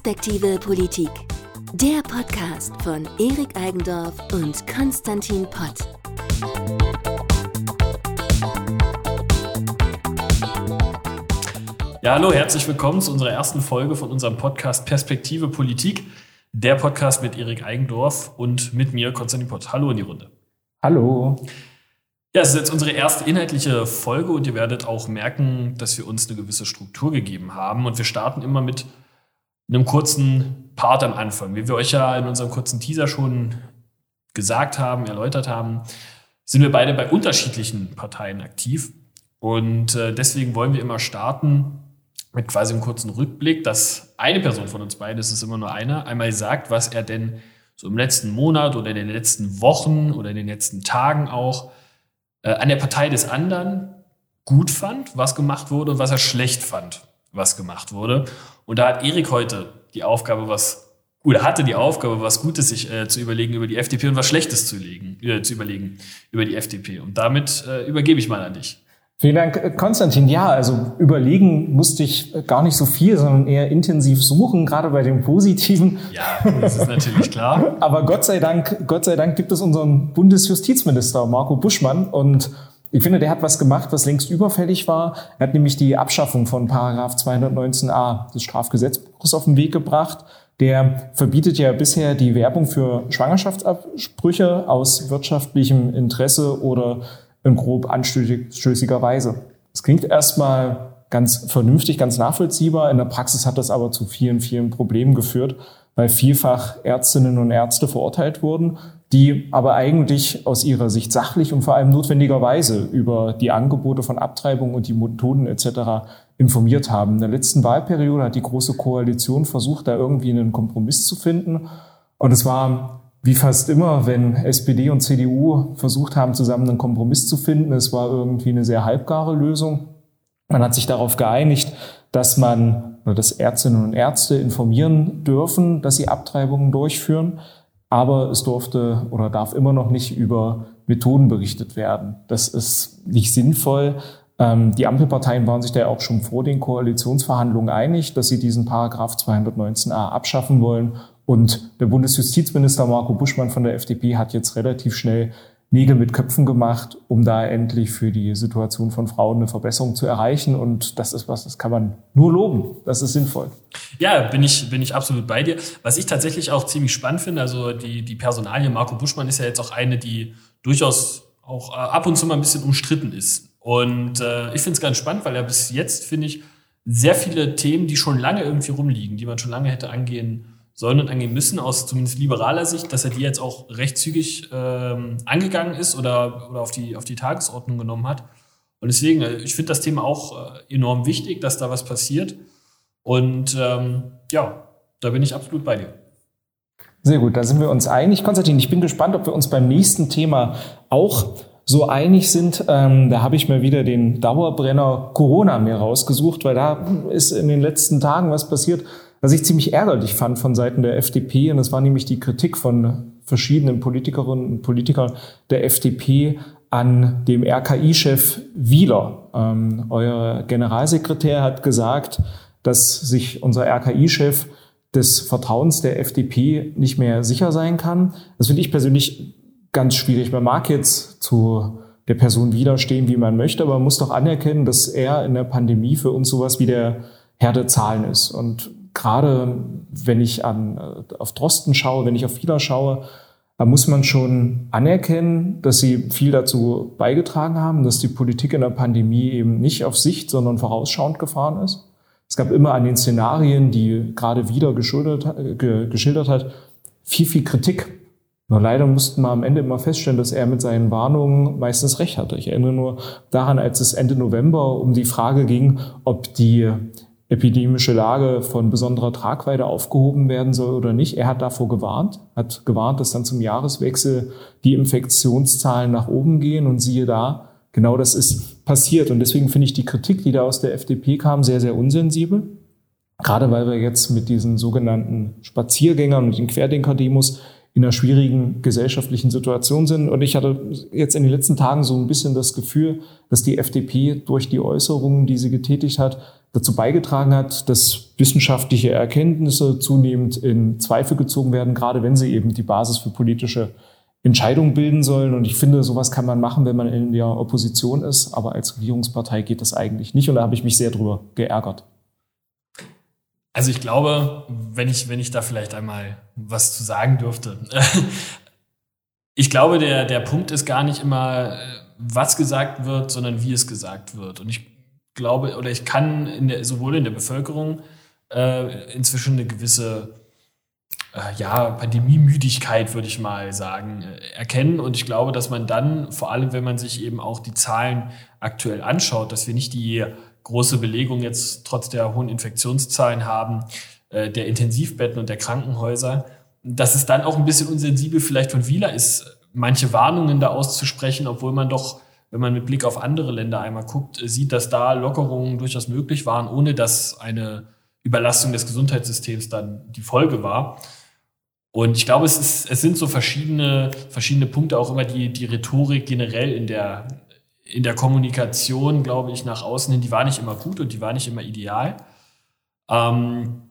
Perspektive Politik. Der Podcast von Erik Eigendorf und Konstantin Pott. Ja, hallo, herzlich willkommen zu unserer ersten Folge von unserem Podcast Perspektive Politik. Der Podcast mit Erik Eigendorf und mit mir, Konstantin Pott. Hallo in die Runde. Hallo. Ja, es ist jetzt unsere erste inhaltliche Folge und ihr werdet auch merken, dass wir uns eine gewisse Struktur gegeben haben. Und wir starten immer mit einem kurzen Part am Anfang. Wie wir euch ja in unserem kurzen Teaser schon gesagt haben, erläutert haben, sind wir beide bei unterschiedlichen Parteien aktiv. Und äh, deswegen wollen wir immer starten mit quasi einem kurzen Rückblick, dass eine Person von uns beiden, es ist immer nur einer, einmal sagt, was er denn so im letzten Monat oder in den letzten Wochen oder in den letzten Tagen auch äh, an der Partei des anderen gut fand, was gemacht wurde und was er schlecht fand, was gemacht wurde. Und da hat Erik heute die Aufgabe, was oder hatte die Aufgabe, was Gutes sich äh, zu überlegen über die FDP und was Schlechtes zu, legen, äh, zu überlegen über die FDP. Und damit äh, übergebe ich mal an dich. Vielen Dank, Konstantin. Ja, also überlegen musste ich gar nicht so viel, sondern eher intensiv suchen, gerade bei dem Positiven. Ja, das ist natürlich klar. Aber Gott sei Dank, Gott sei Dank gibt es unseren Bundesjustizminister Marco Buschmann und ich finde, der hat was gemacht, was längst überfällig war. Er hat nämlich die Abschaffung von Paragraph 219a des Strafgesetzbuches auf den Weg gebracht. Der verbietet ja bisher die Werbung für Schwangerschaftsabsprüche aus wirtschaftlichem Interesse oder in grob anstößiger Weise. Es klingt erstmal ganz vernünftig, ganz nachvollziehbar. In der Praxis hat das aber zu vielen, vielen Problemen geführt, weil vielfach Ärztinnen und Ärzte verurteilt wurden, die aber eigentlich aus ihrer Sicht sachlich und vor allem notwendigerweise über die Angebote von Abtreibung und die Methoden etc. informiert haben. In der letzten Wahlperiode hat die Große Koalition versucht, da irgendwie einen Kompromiss zu finden. Und es war wie fast immer, wenn SPD und CDU versucht haben, zusammen einen Kompromiss zu finden, es war irgendwie eine sehr halbgare Lösung. Man hat sich darauf geeinigt, dass man dass Ärztinnen und Ärzte informieren dürfen, dass sie Abtreibungen durchführen aber es durfte oder darf immer noch nicht über Methoden berichtet werden. Das ist nicht sinnvoll. Ähm, die Ampelparteien waren sich da auch schon vor den Koalitionsverhandlungen einig, dass sie diesen Paragraph 219a abschaffen wollen. Und der Bundesjustizminister Marco Buschmann von der FDP hat jetzt relativ schnell Nägel mit Köpfen gemacht, um da endlich für die Situation von Frauen eine Verbesserung zu erreichen. Und das ist was, das kann man nur loben. Das ist sinnvoll. Ja, bin ich, bin ich absolut bei dir. Was ich tatsächlich auch ziemlich spannend finde, also die, die Personalie Marco Buschmann ist ja jetzt auch eine, die durchaus auch äh, ab und zu mal ein bisschen umstritten ist. Und äh, ich finde es ganz spannend, weil er bis jetzt, finde ich, sehr viele Themen, die schon lange irgendwie rumliegen, die man schon lange hätte angehen sollen und angehen müssen, aus zumindest liberaler Sicht, dass er die jetzt auch recht zügig ähm, angegangen ist oder, oder auf, die, auf die Tagesordnung genommen hat. Und deswegen, äh, ich finde das Thema auch äh, enorm wichtig, dass da was passiert. Und ähm, ja, da bin ich absolut bei dir. Sehr gut, da sind wir uns einig. Konstantin, ich bin gespannt, ob wir uns beim nächsten Thema auch so einig sind. Ähm, da habe ich mir wieder den Dauerbrenner Corona mir rausgesucht, weil da ist in den letzten Tagen was passiert, was ich ziemlich ärgerlich fand von Seiten der FDP, und das war nämlich die Kritik von verschiedenen Politikerinnen und Politikern der FDP an dem RKI-Chef Wieler. Ähm, euer Generalsekretär hat gesagt, dass sich unser RKI-Chef des Vertrauens der FDP nicht mehr sicher sein kann. Das finde ich persönlich ganz schwierig. Man mag jetzt zu der Person widerstehen, wie man möchte, aber man muss doch anerkennen, dass er in der Pandemie für uns sowas wie der Herr der Zahlen ist. Und gerade wenn ich an, äh, auf Drosten schaue, wenn ich auf Wieler schaue, da muss man schon anerkennen, dass sie viel dazu beigetragen haben, dass die Politik in der Pandemie eben nicht auf Sicht, sondern vorausschauend gefahren ist. Es gab immer an den Szenarien, die gerade wieder geschildert, geschildert hat, viel, viel Kritik. Nur leider mussten wir am Ende immer feststellen, dass er mit seinen Warnungen meistens recht hatte. Ich erinnere nur daran, als es Ende November um die Frage ging, ob die epidemische Lage von besonderer Tragweite aufgehoben werden soll oder nicht. Er hat davor gewarnt, hat gewarnt, dass dann zum Jahreswechsel die Infektionszahlen nach oben gehen und siehe da, genau das ist passiert. Und deswegen finde ich die Kritik, die da aus der FDP kam, sehr, sehr unsensibel. Gerade weil wir jetzt mit diesen sogenannten Spaziergängern und den Querdenker-Demos in einer schwierigen gesellschaftlichen Situation sind. Und ich hatte jetzt in den letzten Tagen so ein bisschen das Gefühl, dass die FDP durch die Äußerungen, die sie getätigt hat, dazu beigetragen hat, dass wissenschaftliche Erkenntnisse zunehmend in Zweifel gezogen werden, gerade wenn sie eben die Basis für politische Entscheidungen bilden sollen. Und ich finde, sowas kann man machen, wenn man in der Opposition ist, aber als Regierungspartei geht das eigentlich nicht. Und da habe ich mich sehr drüber geärgert. Also ich glaube, wenn ich, wenn ich da vielleicht einmal was zu sagen dürfte. ich glaube, der, der Punkt ist gar nicht immer, was gesagt wird, sondern wie es gesagt wird. Und ich glaube, oder ich kann in der, sowohl in der Bevölkerung äh, inzwischen eine gewisse äh, ja, Pandemiemüdigkeit, würde ich mal sagen, äh, erkennen. Und ich glaube, dass man dann, vor allem wenn man sich eben auch die Zahlen aktuell anschaut, dass wir nicht die große Belegung jetzt trotz der hohen Infektionszahlen haben, äh, der Intensivbetten und der Krankenhäuser, dass es dann auch ein bisschen unsensibel vielleicht von Wieler ist, manche Warnungen da auszusprechen, obwohl man doch, wenn man mit Blick auf andere Länder einmal guckt, sieht, dass da Lockerungen durchaus möglich waren, ohne dass eine Überlastung des Gesundheitssystems dann die Folge war. Und ich glaube, es, ist, es sind so verschiedene, verschiedene Punkte, auch immer die, die Rhetorik generell in der, in der Kommunikation, glaube ich, nach außen hin, die war nicht immer gut und die war nicht immer ideal. Ähm,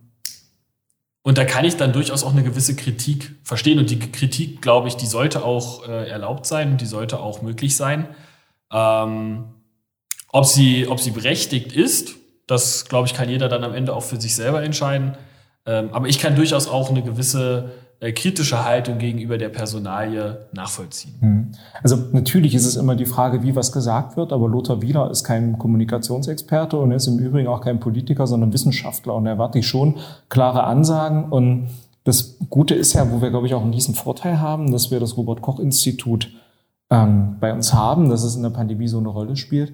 und da kann ich dann durchaus auch eine gewisse Kritik verstehen. Und die Kritik, glaube ich, die sollte auch äh, erlaubt sein und die sollte auch möglich sein. Ähm, ob, sie, ob sie berechtigt ist, das, glaube ich, kann jeder dann am Ende auch für sich selber entscheiden. Ähm, aber ich kann durchaus auch eine gewisse kritische Haltung gegenüber der Personalie nachvollziehen. Hm. Also natürlich ist es immer die Frage, wie was gesagt wird, aber Lothar Wieler ist kein Kommunikationsexperte und er ist im Übrigen auch kein Politiker, sondern Wissenschaftler und er erwarte ich schon klare Ansagen und das Gute ist ja, wo wir, glaube ich, auch einen riesen Vorteil haben, dass wir das Robert-Koch-Institut ähm, bei uns haben, dass es in der Pandemie so eine Rolle spielt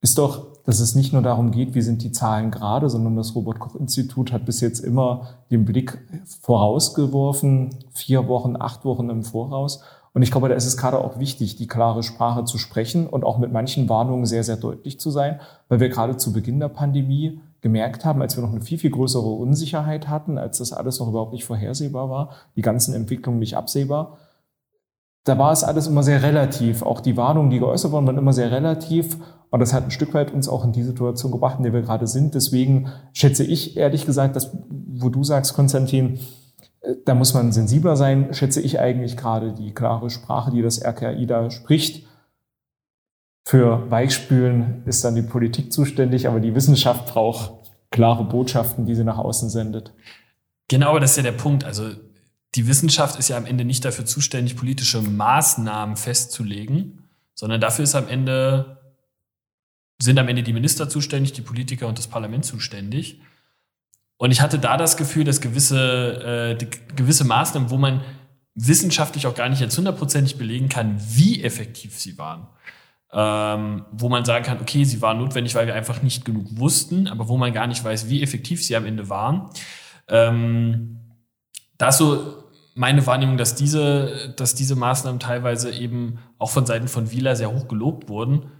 ist doch, dass es nicht nur darum geht, wie sind die Zahlen gerade, sondern das Robert-Koch-Institut hat bis jetzt immer den Blick vorausgeworfen, vier Wochen, acht Wochen im Voraus. Und ich glaube, da ist es gerade auch wichtig, die klare Sprache zu sprechen und auch mit manchen Warnungen sehr, sehr deutlich zu sein, weil wir gerade zu Beginn der Pandemie gemerkt haben, als wir noch eine viel, viel größere Unsicherheit hatten, als das alles noch überhaupt nicht vorhersehbar war, die ganzen Entwicklungen nicht absehbar, da war es alles immer sehr relativ. Auch die Warnungen, die geäußert wurden, waren immer sehr relativ. Und das hat ein Stück weit uns auch in die Situation gebracht, in der wir gerade sind. Deswegen schätze ich ehrlich gesagt, dass, wo du sagst, Konstantin, äh, da muss man sensibler sein, schätze ich eigentlich gerade die klare Sprache, die das RKI da spricht. Für Weichspülen ist dann die Politik zuständig, aber die Wissenschaft braucht klare Botschaften, die sie nach außen sendet. Genau, das ist ja der Punkt. Also die Wissenschaft ist ja am Ende nicht dafür zuständig, politische Maßnahmen festzulegen, sondern dafür ist am Ende, sind am Ende die Minister zuständig, die Politiker und das Parlament zuständig. Und ich hatte da das Gefühl, dass gewisse, äh, gewisse Maßnahmen, wo man wissenschaftlich auch gar nicht jetzt hundertprozentig belegen kann, wie effektiv sie waren, ähm, wo man sagen kann, okay, sie waren notwendig, weil wir einfach nicht genug wussten, aber wo man gar nicht weiß, wie effektiv sie am Ende waren. Ähm, da ist so meine Wahrnehmung, dass diese, dass diese Maßnahmen teilweise eben auch von Seiten von Wieler sehr hoch gelobt wurden,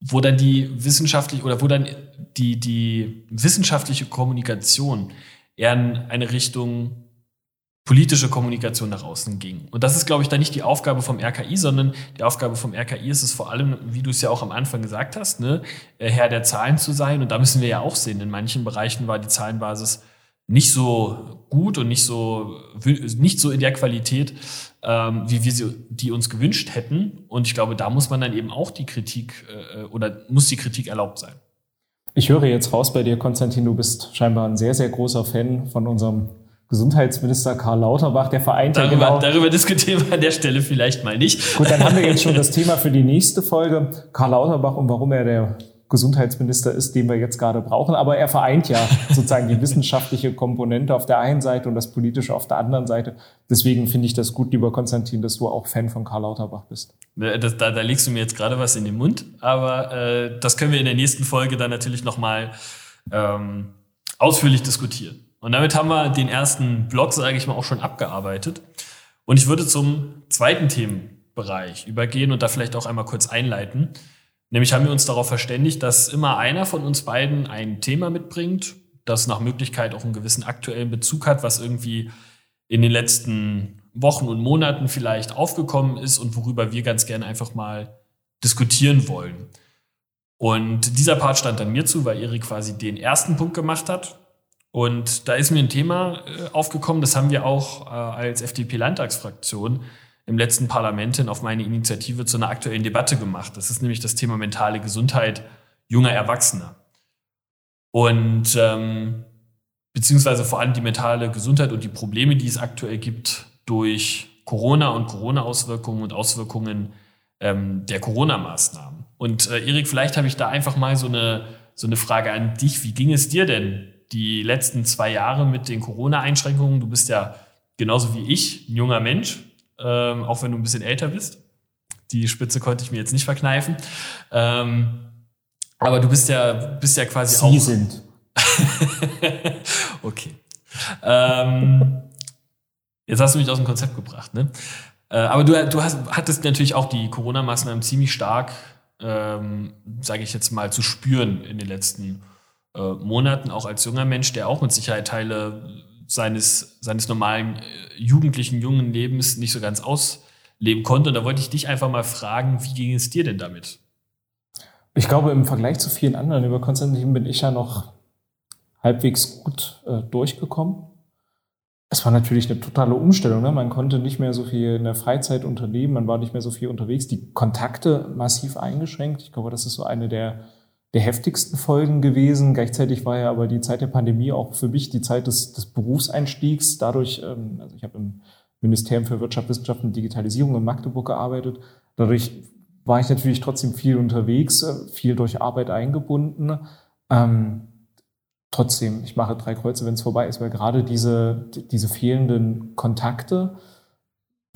wo dann die wissenschaftliche oder wo dann die, die wissenschaftliche Kommunikation eher in eine Richtung politische Kommunikation nach außen ging. Und das ist, glaube ich, dann nicht die Aufgabe vom RKI, sondern die Aufgabe vom RKI ist es vor allem, wie du es ja auch am Anfang gesagt hast, ne, Herr der Zahlen zu sein. Und da müssen wir ja auch sehen, in manchen Bereichen war die Zahlenbasis nicht so gut und nicht so, nicht so in der Qualität, ähm, wie wir sie, die uns gewünscht hätten. Und ich glaube, da muss man dann eben auch die Kritik äh, oder muss die Kritik erlaubt sein. Ich höre jetzt raus bei dir, Konstantin, du bist scheinbar ein sehr, sehr großer Fan von unserem Gesundheitsminister Karl Lauterbach, der vereint darüber, ja genau. Darüber diskutieren wir an der Stelle vielleicht mal nicht. Gut, dann haben wir jetzt schon das Thema für die nächste Folge. Karl Lauterbach und warum er der Gesundheitsminister ist, den wir jetzt gerade brauchen. Aber er vereint ja sozusagen die wissenschaftliche Komponente auf der einen Seite und das politische auf der anderen Seite. Deswegen finde ich das gut, lieber Konstantin, dass du auch Fan von Karl Lauterbach bist. Das, da, da legst du mir jetzt gerade was in den Mund, aber äh, das können wir in der nächsten Folge dann natürlich nochmal ähm, ausführlich diskutieren. Und damit haben wir den ersten Block, sage ich mal, auch schon abgearbeitet. Und ich würde zum zweiten Themenbereich übergehen und da vielleicht auch einmal kurz einleiten. Nämlich haben wir uns darauf verständigt, dass immer einer von uns beiden ein Thema mitbringt, das nach Möglichkeit auch einen gewissen aktuellen Bezug hat, was irgendwie in den letzten Wochen und Monaten vielleicht aufgekommen ist und worüber wir ganz gerne einfach mal diskutieren wollen. Und dieser Part stand dann mir zu, weil Erik quasi den ersten Punkt gemacht hat. Und da ist mir ein Thema äh, aufgekommen, das haben wir auch äh, als FDP-Landtagsfraktion im letzten Parlament hin auf meine Initiative zu einer aktuellen Debatte gemacht. Das ist nämlich das Thema mentale Gesundheit junger Erwachsener. Und ähm, beziehungsweise vor allem die mentale Gesundheit und die Probleme, die es aktuell gibt durch Corona und Corona-Auswirkungen und Auswirkungen ähm, der Corona-Maßnahmen. Und äh, Erik, vielleicht habe ich da einfach mal so eine, so eine Frage an dich. Wie ging es dir denn die letzten zwei Jahre mit den Corona-Einschränkungen? Du bist ja genauso wie ich ein junger Mensch, ähm, auch wenn du ein bisschen älter bist. Die Spitze konnte ich mir jetzt nicht verkneifen. Ähm, aber du bist ja, bist ja quasi Sie auch. Sie sind. okay. Ähm, jetzt hast du mich aus dem Konzept gebracht, ne? Äh, aber du, du hast, hattest natürlich auch die Corona-Maßnahmen ziemlich stark, ähm, sage ich jetzt mal, zu spüren in den letzten äh, Monaten, auch als junger Mensch, der auch mit Sicherheit Teile seines, seines normalen äh, jugendlichen, jungen Lebens nicht so ganz ausleben konnte. Und da wollte ich dich einfach mal fragen, wie ging es dir denn damit? Ich glaube, im Vergleich zu vielen anderen über Konstantin bin ich ja noch halbwegs gut äh, durchgekommen. Es war natürlich eine totale Umstellung. Ne? Man konnte nicht mehr so viel in der Freizeit unternehmen, man war nicht mehr so viel unterwegs, die Kontakte massiv eingeschränkt. Ich glaube, das ist so eine der, der heftigsten Folgen gewesen. Gleichzeitig war ja aber die Zeit der Pandemie auch für mich die Zeit des, des Berufseinstiegs. Dadurch, ähm, also ich habe im Ministerium für Wirtschaft, Wissenschaft und Digitalisierung in Magdeburg gearbeitet. Dadurch war ich natürlich trotzdem viel unterwegs, äh, viel durch Arbeit eingebunden. Ähm, trotzdem, ich mache drei Kreuze, wenn es vorbei ist, weil gerade diese, diese fehlenden Kontakte,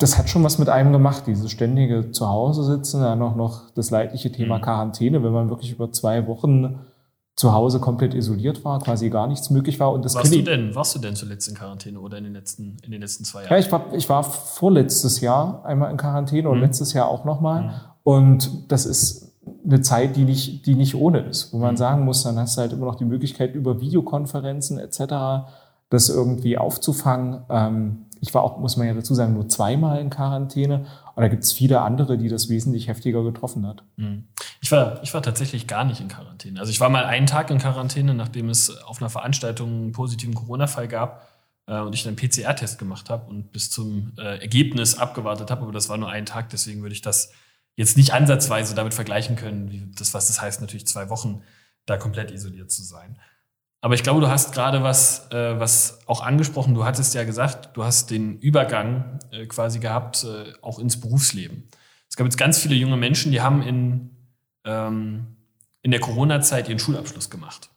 das hat schon was mit einem gemacht, dieses ständige Zuhause sitzen, dann noch, noch das leidliche Thema mhm. Quarantäne, wenn man wirklich über zwei Wochen zu Hause komplett isoliert war, quasi gar nichts möglich war. Und das warst, du denn, warst du denn zuletzt in Quarantäne oder in den letzten, in den letzten zwei Jahren? Ja, ich war, ich war vorletztes Jahr einmal in Quarantäne und mhm. letztes Jahr auch nochmal. Mhm. Und das ist eine Zeit, die nicht, die nicht ohne ist, wo man mhm. sagen muss, dann hast du halt immer noch die Möglichkeit, über Videokonferenzen etc. das irgendwie aufzufangen. Ähm, ich war auch, muss man ja dazu sagen, nur zweimal in Quarantäne. Und da gibt es viele andere, die das wesentlich heftiger getroffen hat. Mhm. Ich war, ich war tatsächlich gar nicht in Quarantäne. Also ich war mal einen Tag in Quarantäne, nachdem es auf einer Veranstaltung einen positiven Corona-Fall gab äh, und ich einen PCR-Test gemacht habe und bis zum äh, Ergebnis abgewartet habe. Aber das war nur ein Tag, deswegen würde ich das jetzt nicht ansatzweise damit vergleichen können, wie das, was das heißt, natürlich zwei Wochen da komplett isoliert zu sein. Aber ich glaube, du hast gerade was, äh, was auch angesprochen. Du hattest ja gesagt, du hast den Übergang äh, quasi gehabt, äh, auch ins Berufsleben. Es gab jetzt ganz viele junge Menschen, die haben in, ähm, in der Corona-Zeit ihren Schulabschluss gemacht.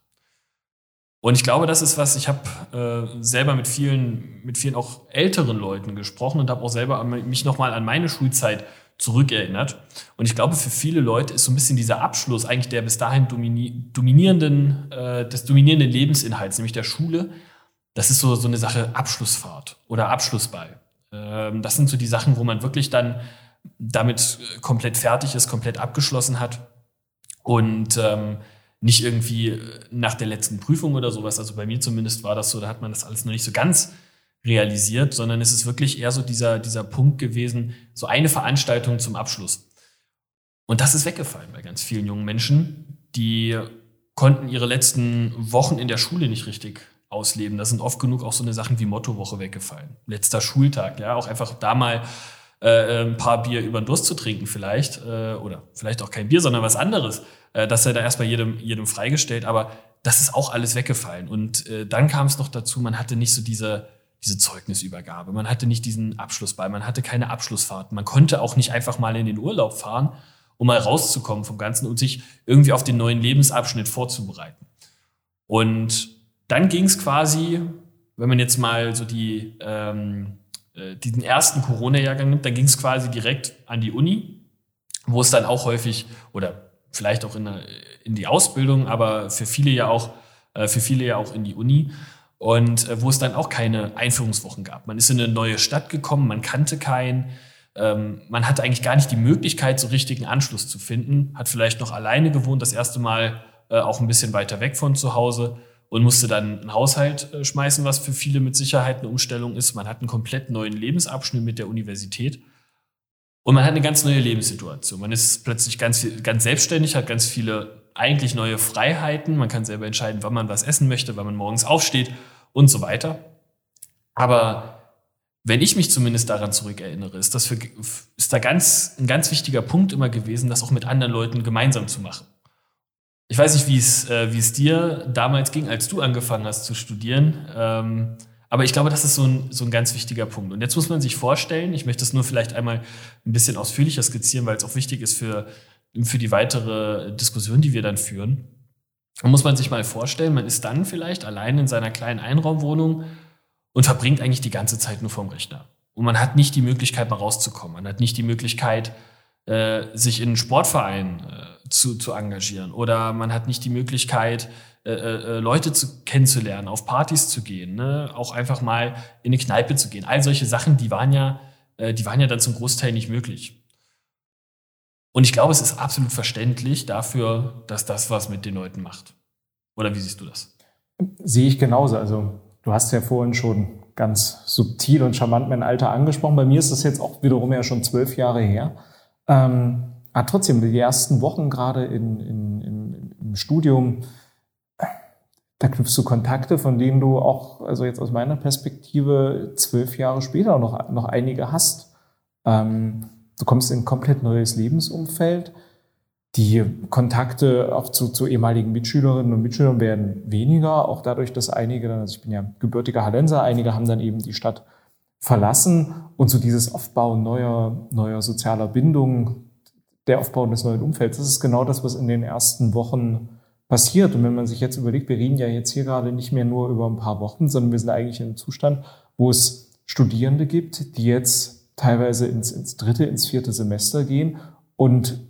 Und ich glaube, das ist was, ich habe äh, selber mit vielen, mit vielen auch älteren Leuten gesprochen und habe auch selber mich nochmal an meine Schulzeit zurückerinnert. Und ich glaube, für viele Leute ist so ein bisschen dieser Abschluss eigentlich der bis dahin domini dominierenden, äh, des dominierenden Lebensinhalts, nämlich der Schule. Das ist so, so eine Sache Abschlussfahrt oder Abschlussball. Ähm, das sind so die Sachen, wo man wirklich dann damit komplett fertig ist, komplett abgeschlossen hat und ähm, nicht irgendwie nach der letzten Prüfung oder sowas. Also bei mir zumindest war das so, da hat man das alles noch nicht so ganz realisiert, sondern es ist wirklich eher so dieser, dieser Punkt gewesen, so eine Veranstaltung zum Abschluss. Und das ist weggefallen bei ganz vielen jungen Menschen, die konnten ihre letzten Wochen in der Schule nicht richtig ausleben. Da sind oft genug auch so eine Sachen wie Mottowoche weggefallen. Letzter Schultag, ja, auch einfach da mal äh, ein paar Bier über den Durst zu trinken vielleicht, äh, oder vielleicht auch kein Bier, sondern was anderes. Äh, das ja da erstmal jedem, jedem freigestellt, aber das ist auch alles weggefallen. Und äh, dann kam es noch dazu, man hatte nicht so diese, diese Zeugnisübergabe. Man hatte nicht diesen Abschlussball, man hatte keine Abschlussfahrten. Man konnte auch nicht einfach mal in den Urlaub fahren, um mal rauszukommen vom Ganzen und sich irgendwie auf den neuen Lebensabschnitt vorzubereiten. Und dann ging es quasi, wenn man jetzt mal so die, ähm, äh, diesen ersten Corona-Jahrgang nimmt, dann ging es quasi direkt an die Uni, wo es dann auch häufig oder vielleicht auch in, in die Ausbildung, aber für viele ja auch, äh, für viele ja auch in die Uni und äh, wo es dann auch keine Einführungswochen gab. Man ist in eine neue Stadt gekommen, man kannte keinen, ähm, man hatte eigentlich gar nicht die Möglichkeit, so richtigen Anschluss zu finden, hat vielleicht noch alleine gewohnt, das erste Mal äh, auch ein bisschen weiter weg von zu Hause und musste dann einen Haushalt äh, schmeißen, was für viele mit Sicherheit eine Umstellung ist. Man hat einen komplett neuen Lebensabschnitt mit der Universität und man hat eine ganz neue Lebenssituation. Man ist plötzlich ganz, ganz selbstständig, hat ganz viele eigentlich neue Freiheiten. Man kann selber entscheiden, wann man was essen möchte, wann man morgens aufsteht und so weiter. Aber wenn ich mich zumindest daran zurückerinnere, ist das für, ist da ganz, ein ganz wichtiger Punkt immer gewesen, das auch mit anderen Leuten gemeinsam zu machen. Ich weiß nicht, wie es, äh, wie es dir damals ging, als du angefangen hast zu studieren. Ähm, aber ich glaube, das ist so ein, so ein ganz wichtiger Punkt. Und jetzt muss man sich vorstellen, ich möchte es nur vielleicht einmal ein bisschen ausführlicher skizzieren, weil es auch wichtig ist für, für die weitere Diskussion, die wir dann führen. Da muss man sich mal vorstellen, man ist dann vielleicht allein in seiner kleinen Einraumwohnung und verbringt eigentlich die ganze Zeit nur vorm Rechner. Und man hat nicht die Möglichkeit, mal rauszukommen. Man hat nicht die Möglichkeit, äh, sich in einen Sportverein äh, zu, zu engagieren. Oder man hat nicht die Möglichkeit, äh, äh, Leute zu, kennenzulernen, auf Partys zu gehen, ne? auch einfach mal in eine Kneipe zu gehen. All solche Sachen, die waren ja, äh, die waren ja dann zum Großteil nicht möglich. Und ich glaube, es ist absolut verständlich dafür, dass das was mit den Leuten macht. Oder wie siehst du das? Sehe ich genauso. Also Du hast ja vorhin schon ganz subtil und charmant mein Alter angesprochen. Bei mir ist das jetzt auch wiederum ja schon zwölf Jahre her. Ähm, aber trotzdem, die ersten Wochen gerade in, in, in, im Studium, da knüpfst du Kontakte, von denen du auch, also jetzt aus meiner Perspektive, zwölf Jahre später noch, noch einige hast. Ähm, du kommst in ein komplett neues Lebensumfeld. Die Kontakte auch zu, zu ehemaligen Mitschülerinnen und Mitschülern werden weniger, auch dadurch, dass einige, also ich bin ja gebürtiger Hallenser, einige haben dann eben die Stadt verlassen. Und so dieses Aufbauen neuer, neuer sozialer Bindungen, der Aufbau des neuen Umfelds, das ist genau das, was in den ersten Wochen passiert. Und wenn man sich jetzt überlegt, wir reden ja jetzt hier gerade nicht mehr nur über ein paar Wochen, sondern wir sind eigentlich in einem Zustand, wo es Studierende gibt, die jetzt teilweise ins, ins dritte, ins vierte Semester gehen und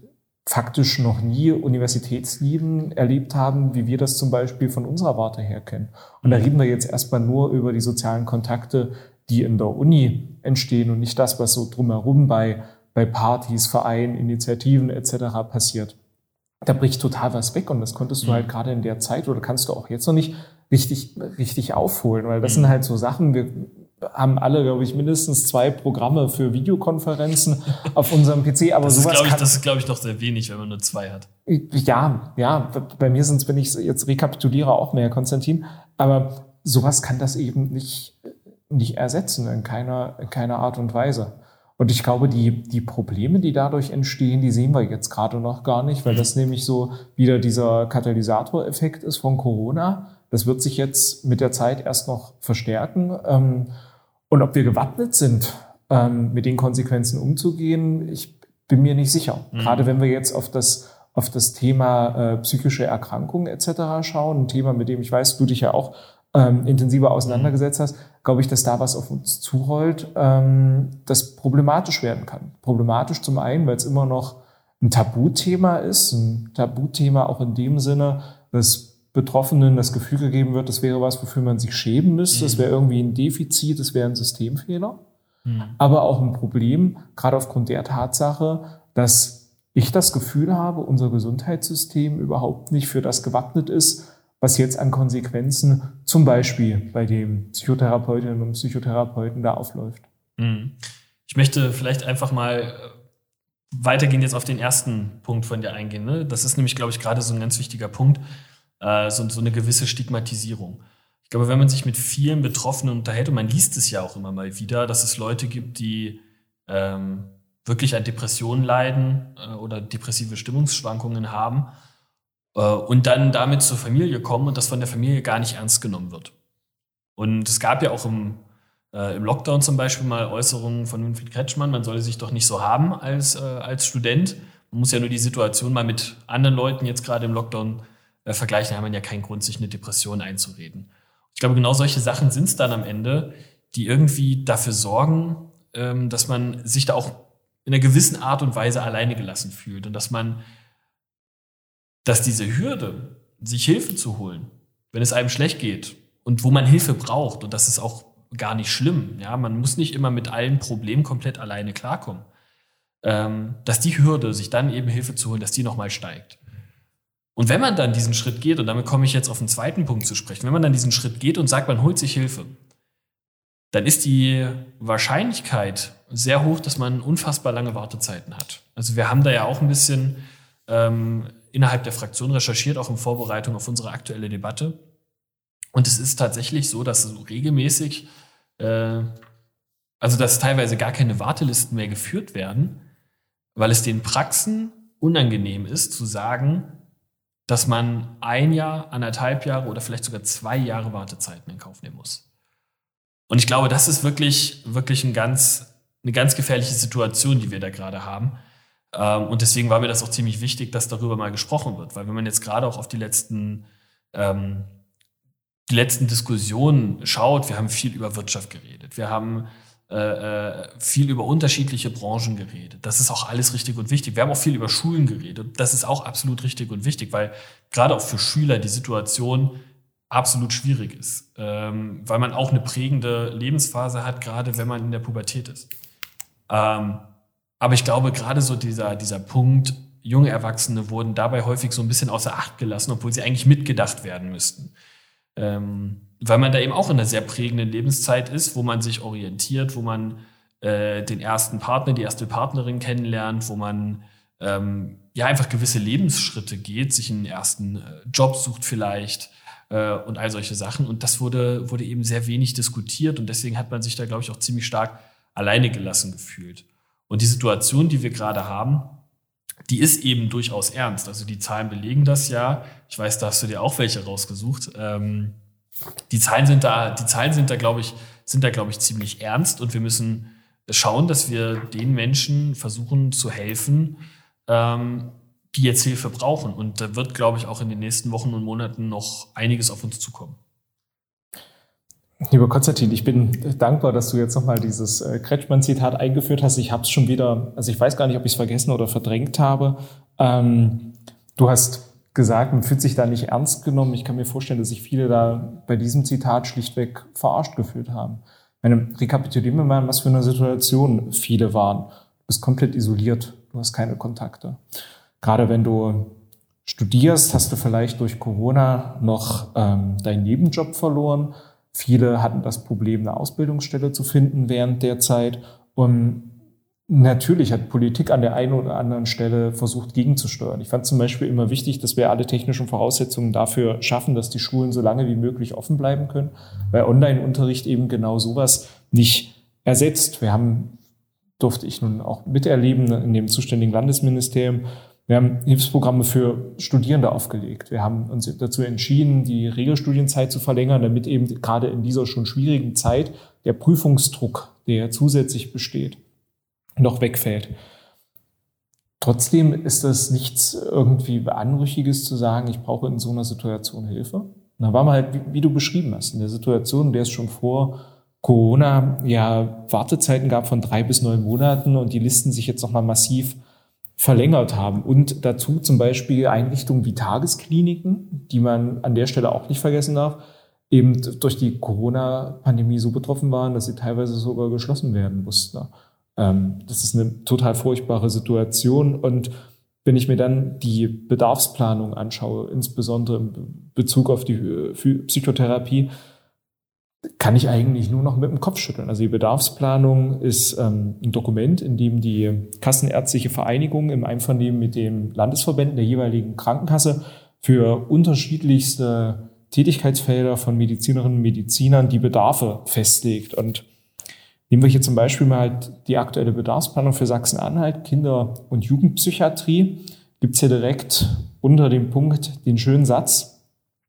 faktisch noch nie Universitätsleben erlebt haben, wie wir das zum Beispiel von unserer Warte her kennen. Und da mhm. reden wir jetzt erstmal nur über die sozialen Kontakte, die in der Uni entstehen und nicht das, was so drumherum bei, bei Partys, Vereinen, Initiativen etc. passiert. Da bricht total was weg und das konntest du mhm. halt gerade in der Zeit oder kannst du auch jetzt noch nicht richtig, richtig aufholen, weil das mhm. sind halt so Sachen, wir haben alle, glaube ich, mindestens zwei Programme für Videokonferenzen auf unserem PC. Aber das sowas ist, ich, das ist, glaube ich, noch sehr wenig, wenn man nur zwei hat. Ja, ja. Bei mir sind es, wenn ich jetzt rekapituliere, auch mehr, Konstantin. Aber sowas kann das eben nicht, nicht ersetzen in keiner, in keiner Art und Weise. Und ich glaube, die, die Probleme, die dadurch entstehen, die sehen wir jetzt gerade noch gar nicht, weil mhm. das nämlich so wieder dieser Katalysatoreffekt ist von Corona. Das wird sich jetzt mit der Zeit erst noch verstärken. Ähm, und ob wir gewappnet sind, ähm, mit den Konsequenzen umzugehen, ich bin mir nicht sicher. Mhm. Gerade wenn wir jetzt auf das auf das Thema äh, psychische Erkrankungen etc. schauen, ein Thema, mit dem ich weiß, du dich ja auch ähm, intensiver auseinandergesetzt hast, glaube ich, dass da was auf uns zurollt, ähm, das problematisch werden kann. Problematisch zum einen, weil es immer noch ein Tabuthema ist, ein Tabuthema auch in dem Sinne, dass Betroffenen das Gefühl gegeben wird, das wäre was, wofür man sich schämen müsste, das mhm. wäre irgendwie ein Defizit, das wäre ein Systemfehler. Mhm. Aber auch ein Problem, gerade aufgrund der Tatsache, dass ich das Gefühl habe, unser Gesundheitssystem überhaupt nicht für das gewappnet ist, was jetzt an Konsequenzen zum Beispiel bei den Psychotherapeutinnen und Psychotherapeuten da aufläuft. Mhm. Ich möchte vielleicht einfach mal äh, weitergehend jetzt auf den ersten Punkt von dir eingehen. Ne? Das ist nämlich, glaube ich, gerade so ein ganz wichtiger Punkt äh, so, so eine gewisse Stigmatisierung. Ich glaube, wenn man sich mit vielen Betroffenen unterhält, und man liest es ja auch immer mal wieder, dass es Leute gibt, die ähm, wirklich an Depressionen leiden äh, oder depressive Stimmungsschwankungen haben äh, und dann damit zur Familie kommen und das von der Familie gar nicht ernst genommen wird. Und es gab ja auch im, äh, im Lockdown zum Beispiel mal Äußerungen von Winfried Kretschmann, man solle sich doch nicht so haben als, äh, als Student. Man muss ja nur die Situation mal mit anderen Leuten jetzt gerade im Lockdown äh, vergleichen, haben wir ja keinen Grund, sich eine Depression einzureden. Ich glaube, genau solche Sachen sind es dann am Ende, die irgendwie dafür sorgen, ähm, dass man sich da auch in einer gewissen Art und Weise alleine gelassen fühlt und dass man, dass diese Hürde, sich Hilfe zu holen, wenn es einem schlecht geht und wo man Hilfe braucht, und das ist auch gar nicht schlimm, ja, man muss nicht immer mit allen Problemen komplett alleine klarkommen, ähm, dass die Hürde, sich dann eben Hilfe zu holen, dass die nochmal steigt. Und wenn man dann diesen Schritt geht, und damit komme ich jetzt auf den zweiten Punkt zu sprechen, wenn man dann diesen Schritt geht und sagt, man holt sich Hilfe, dann ist die Wahrscheinlichkeit sehr hoch, dass man unfassbar lange Wartezeiten hat. Also wir haben da ja auch ein bisschen ähm, innerhalb der Fraktion recherchiert, auch in Vorbereitung auf unsere aktuelle Debatte. Und es ist tatsächlich so, dass so regelmäßig, äh, also dass teilweise gar keine Wartelisten mehr geführt werden, weil es den Praxen unangenehm ist zu sagen, dass man ein Jahr, anderthalb Jahre oder vielleicht sogar zwei Jahre Wartezeiten in Kauf nehmen muss. Und ich glaube, das ist wirklich, wirklich ein ganz, eine ganz gefährliche Situation, die wir da gerade haben. Ähm, und deswegen war mir das auch ziemlich wichtig, dass darüber mal gesprochen wird. Weil wenn man jetzt gerade auch auf die letzten, ähm, die letzten Diskussionen schaut, wir haben viel über Wirtschaft geredet. Wir haben äh, viel über unterschiedliche Branchen geredet. Das ist auch alles richtig und wichtig. Wir haben auch viel über Schulen geredet. Das ist auch absolut richtig und wichtig, weil gerade auch für Schüler die Situation absolut schwierig ist, ähm, weil man auch eine prägende Lebensphase hat, gerade wenn man in der Pubertät ist. Ähm, aber ich glaube, gerade so dieser, dieser Punkt, junge Erwachsene wurden dabei häufig so ein bisschen außer Acht gelassen, obwohl sie eigentlich mitgedacht werden müssten. Ähm, weil man da eben auch in einer sehr prägenden Lebenszeit ist, wo man sich orientiert, wo man äh, den ersten Partner, die erste Partnerin kennenlernt, wo man ähm, ja einfach gewisse Lebensschritte geht, sich einen ersten äh, Job sucht vielleicht äh, und all solche Sachen. Und das wurde, wurde eben sehr wenig diskutiert und deswegen hat man sich da, glaube ich, auch ziemlich stark alleine gelassen gefühlt. Und die Situation, die wir gerade haben, die ist eben durchaus ernst. Also die Zahlen belegen das ja. Ich weiß, da hast du dir auch welche rausgesucht. Ähm, die Zahlen sind da, die Zahlen sind da, glaube ich, sind da, glaube ich, ziemlich ernst und wir müssen schauen, dass wir den Menschen versuchen zu helfen, ähm, die jetzt Hilfe brauchen. Und da wird, glaube ich, auch in den nächsten Wochen und Monaten noch einiges auf uns zukommen. Lieber Konstantin, ich bin dankbar, dass du jetzt nochmal dieses äh, Kretschmann-Zitat eingeführt hast. Ich habe es schon wieder, also ich weiß gar nicht, ob ich es vergessen oder verdrängt habe. Ähm, du hast gesagt, man fühlt sich da nicht ernst genommen. Ich kann mir vorstellen, dass sich viele da bei diesem Zitat schlichtweg verarscht gefühlt haben. Meine, rekapitulieren wir mal, was für eine Situation viele waren. Du bist komplett isoliert, du hast keine Kontakte. Gerade wenn du studierst, hast du vielleicht durch Corona noch ähm, deinen Nebenjob verloren Viele hatten das Problem, eine Ausbildungsstelle zu finden während der Zeit. Und natürlich hat Politik an der einen oder anderen Stelle versucht, gegenzusteuern. Ich fand zum Beispiel immer wichtig, dass wir alle technischen Voraussetzungen dafür schaffen, dass die Schulen so lange wie möglich offen bleiben können, weil Online-Unterricht eben genau sowas nicht ersetzt. Wir haben, durfte ich nun auch miterleben, in dem zuständigen Landesministerium, wir haben Hilfsprogramme für Studierende aufgelegt. Wir haben uns dazu entschieden, die Regelstudienzeit zu verlängern, damit eben gerade in dieser schon schwierigen Zeit der Prüfungsdruck, der zusätzlich besteht, noch wegfällt. Trotzdem ist das nichts irgendwie Beanrüchiges zu sagen, ich brauche in so einer Situation Hilfe. Da war man halt, wie, wie du beschrieben hast, in der Situation, in der es schon vor Corona ja Wartezeiten gab von drei bis neun Monaten und die Listen sich jetzt nochmal massiv verlängert haben. Und dazu zum Beispiel Einrichtungen wie Tageskliniken, die man an der Stelle auch nicht vergessen darf, eben durch die Corona-Pandemie so betroffen waren, dass sie teilweise sogar geschlossen werden mussten. Ähm, das ist eine total furchtbare Situation. Und wenn ich mir dann die Bedarfsplanung anschaue, insbesondere in Bezug auf die äh, Psychotherapie, kann ich eigentlich nur noch mit dem Kopf schütteln. Also die Bedarfsplanung ist ähm, ein Dokument, in dem die Kassenärztliche Vereinigung im Einvernehmen mit den Landesverbänden der jeweiligen Krankenkasse für unterschiedlichste Tätigkeitsfelder von Medizinerinnen und Medizinern die Bedarfe festlegt. Und nehmen wir hier zum Beispiel mal die aktuelle Bedarfsplanung für Sachsen-Anhalt, Kinder- und Jugendpsychiatrie, gibt's hier direkt unter dem Punkt den schönen Satz,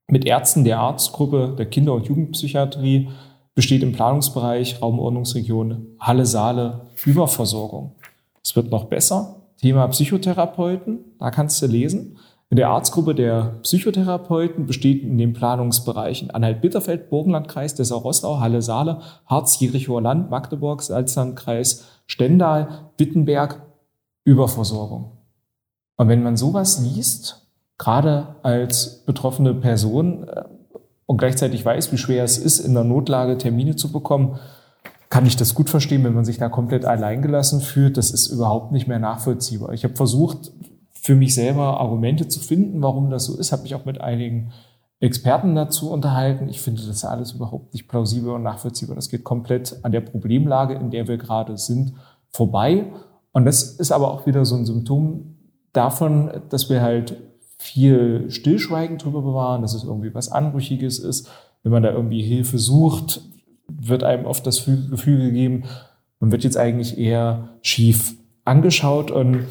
mit Ärzten der Arztgruppe der Kinder- und Jugendpsychiatrie besteht im Planungsbereich Raumordnungsregion Halle-Saale Überversorgung. Es wird noch besser. Thema Psychotherapeuten, da kannst du lesen. In der Arztgruppe der Psychotherapeuten besteht in den Planungsbereichen Anhalt-Bitterfeld, Burgenlandkreis, Dessau-Rosslau, Halle-Saale, Harz-Jerichower Land, Magdeburg, Salzlandkreis, Stendal, Wittenberg, Überversorgung. Und wenn man sowas liest, gerade als betroffene Person äh, und gleichzeitig weiß, wie schwer es ist, in der Notlage Termine zu bekommen, kann ich das gut verstehen, wenn man sich da komplett alleingelassen fühlt. Das ist überhaupt nicht mehr nachvollziehbar. Ich habe versucht, für mich selber Argumente zu finden, warum das so ist. Habe mich auch mit einigen Experten dazu unterhalten. Ich finde das alles überhaupt nicht plausibel und nachvollziehbar. Das geht komplett an der Problemlage, in der wir gerade sind, vorbei. Und das ist aber auch wieder so ein Symptom davon, dass wir halt viel Stillschweigen drüber bewahren, dass es irgendwie was Anrüchiges ist. Wenn man da irgendwie Hilfe sucht, wird einem oft das Gefühl gegeben, man wird jetzt eigentlich eher schief angeschaut und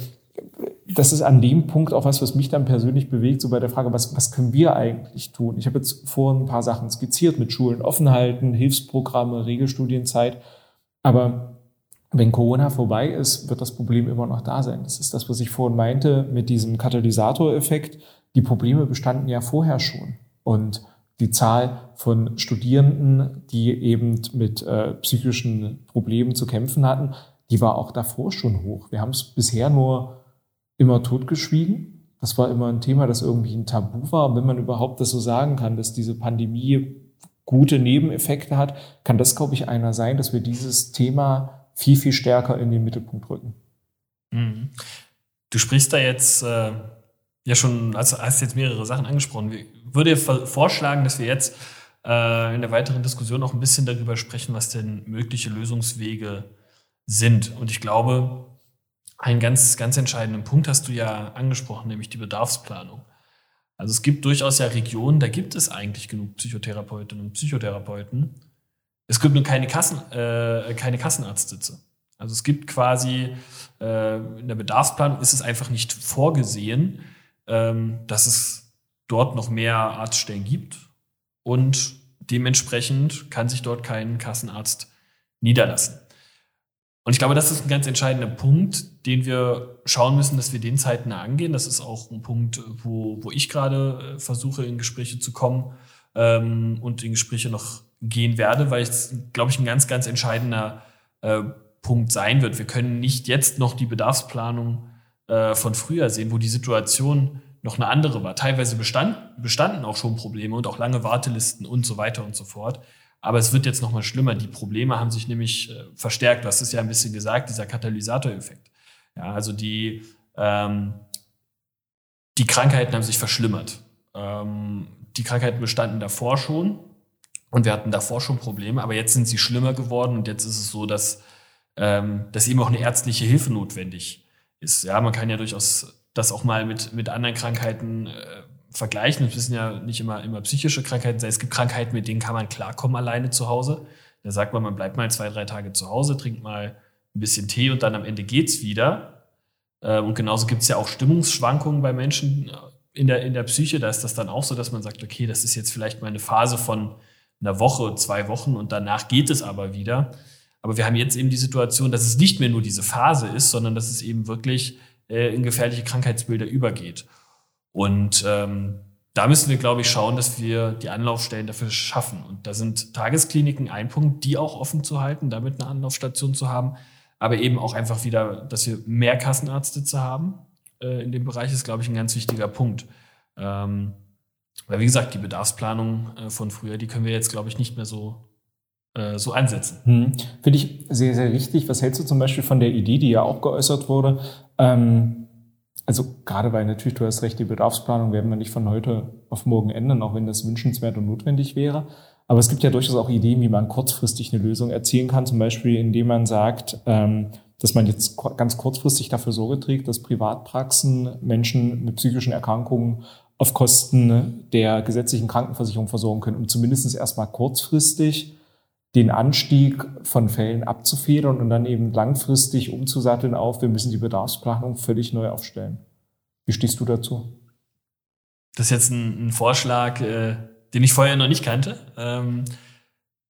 das ist an dem Punkt auch was, was mich dann persönlich bewegt, so bei der Frage, was, was können wir eigentlich tun? Ich habe jetzt vorhin ein paar Sachen skizziert mit Schulen offen halten, Hilfsprogramme, Regelstudienzeit. Aber wenn Corona vorbei ist, wird das Problem immer noch da sein. Das ist das, was ich vorhin meinte mit diesem Katalysatoreffekt. Die Probleme bestanden ja vorher schon. Und die Zahl von Studierenden, die eben mit äh, psychischen Problemen zu kämpfen hatten, die war auch davor schon hoch. Wir haben es bisher nur immer totgeschwiegen. Das war immer ein Thema, das irgendwie ein Tabu war. Und wenn man überhaupt das so sagen kann, dass diese Pandemie gute Nebeneffekte hat, kann das, glaube ich, einer sein, dass wir dieses Thema viel, viel stärker in den Mittelpunkt rücken. Mhm. Du sprichst da jetzt äh, ja schon, also hast jetzt mehrere Sachen angesprochen. Ich würde vorschlagen, dass wir jetzt äh, in der weiteren Diskussion auch ein bisschen darüber sprechen, was denn mögliche Lösungswege sind. Und ich glaube, einen ganz, ganz entscheidenden Punkt hast du ja angesprochen, nämlich die Bedarfsplanung. Also es gibt durchaus ja Regionen, da gibt es eigentlich genug Psychotherapeutinnen und Psychotherapeuten. Es gibt nur keine, Kassen, äh, keine Kassenarztsitze. Also es gibt quasi äh, in der Bedarfsplanung ist es einfach nicht vorgesehen, ähm, dass es dort noch mehr Arztstellen gibt und dementsprechend kann sich dort kein Kassenarzt niederlassen. Und ich glaube, das ist ein ganz entscheidender Punkt, den wir schauen müssen, dass wir den zeitnah angehen. Das ist auch ein Punkt, wo, wo ich gerade äh, versuche, in Gespräche zu kommen ähm, und in Gespräche noch gehen werde, weil es, glaube ich, ein ganz, ganz entscheidender äh, Punkt sein wird. Wir können nicht jetzt noch die Bedarfsplanung äh, von früher sehen, wo die Situation noch eine andere war. Teilweise bestand, bestanden auch schon Probleme und auch lange Wartelisten und so weiter und so fort. Aber es wird jetzt noch mal schlimmer. Die Probleme haben sich nämlich äh, verstärkt. Du hast es ja ein bisschen gesagt, dieser Katalysatoreffekt. Ja, also die, ähm, die Krankheiten haben sich verschlimmert. Ähm, die Krankheiten bestanden davor schon und wir hatten davor schon Probleme, aber jetzt sind sie schlimmer geworden und jetzt ist es so, dass, ähm, dass eben auch eine ärztliche Hilfe notwendig ist. Ja, man kann ja durchaus das auch mal mit, mit anderen Krankheiten äh, vergleichen. Es müssen ja nicht immer, immer psychische Krankheiten. Es gibt Krankheiten, mit denen kann man klarkommen alleine zu Hause. Da sagt man, man bleibt mal zwei, drei Tage zu Hause, trinkt mal ein bisschen Tee und dann am Ende geht's wieder. Äh, und genauso gibt es ja auch Stimmungsschwankungen bei Menschen äh, in der, in der Psyche. Da ist das dann auch so, dass man sagt, okay, das ist jetzt vielleicht mal eine Phase von einer Woche, zwei Wochen und danach geht es aber wieder. Aber wir haben jetzt eben die Situation, dass es nicht mehr nur diese Phase ist, sondern dass es eben wirklich äh, in gefährliche Krankheitsbilder übergeht. Und ähm, da müssen wir, glaube ich, schauen, dass wir die Anlaufstellen dafür schaffen. Und da sind Tageskliniken ein Punkt, die auch offen zu halten, damit eine Anlaufstation zu haben. Aber eben auch einfach wieder, dass wir mehr Kassenarztsitze haben äh, in dem Bereich, ist, glaube ich, ein ganz wichtiger Punkt. Ähm, weil, wie gesagt, die Bedarfsplanung äh, von früher, die können wir jetzt, glaube ich, nicht mehr so, äh, so ansetzen. Hm. Finde ich sehr, sehr richtig. Was hältst du zum Beispiel von der Idee, die ja auch geäußert wurde, ähm, also gerade weil natürlich, du hast recht, die Bedarfsplanung werden wir nicht von heute auf morgen ändern, auch wenn das wünschenswert und notwendig wäre. Aber es gibt ja durchaus auch Ideen, wie man kurzfristig eine Lösung erzielen kann, zum Beispiel indem man sagt, ähm, dass man jetzt ganz kurzfristig dafür Sorge trägt, dass Privatpraxen Menschen mit psychischen Erkrankungen auf Kosten der gesetzlichen Krankenversicherung versorgen können, um zumindest erstmal kurzfristig den Anstieg von Fällen abzufedern und dann eben langfristig umzusatteln auf, wir müssen die Bedarfsplanung völlig neu aufstellen. Wie stehst du dazu? Das ist jetzt ein, ein Vorschlag, äh, den ich vorher noch nicht kannte. Ähm,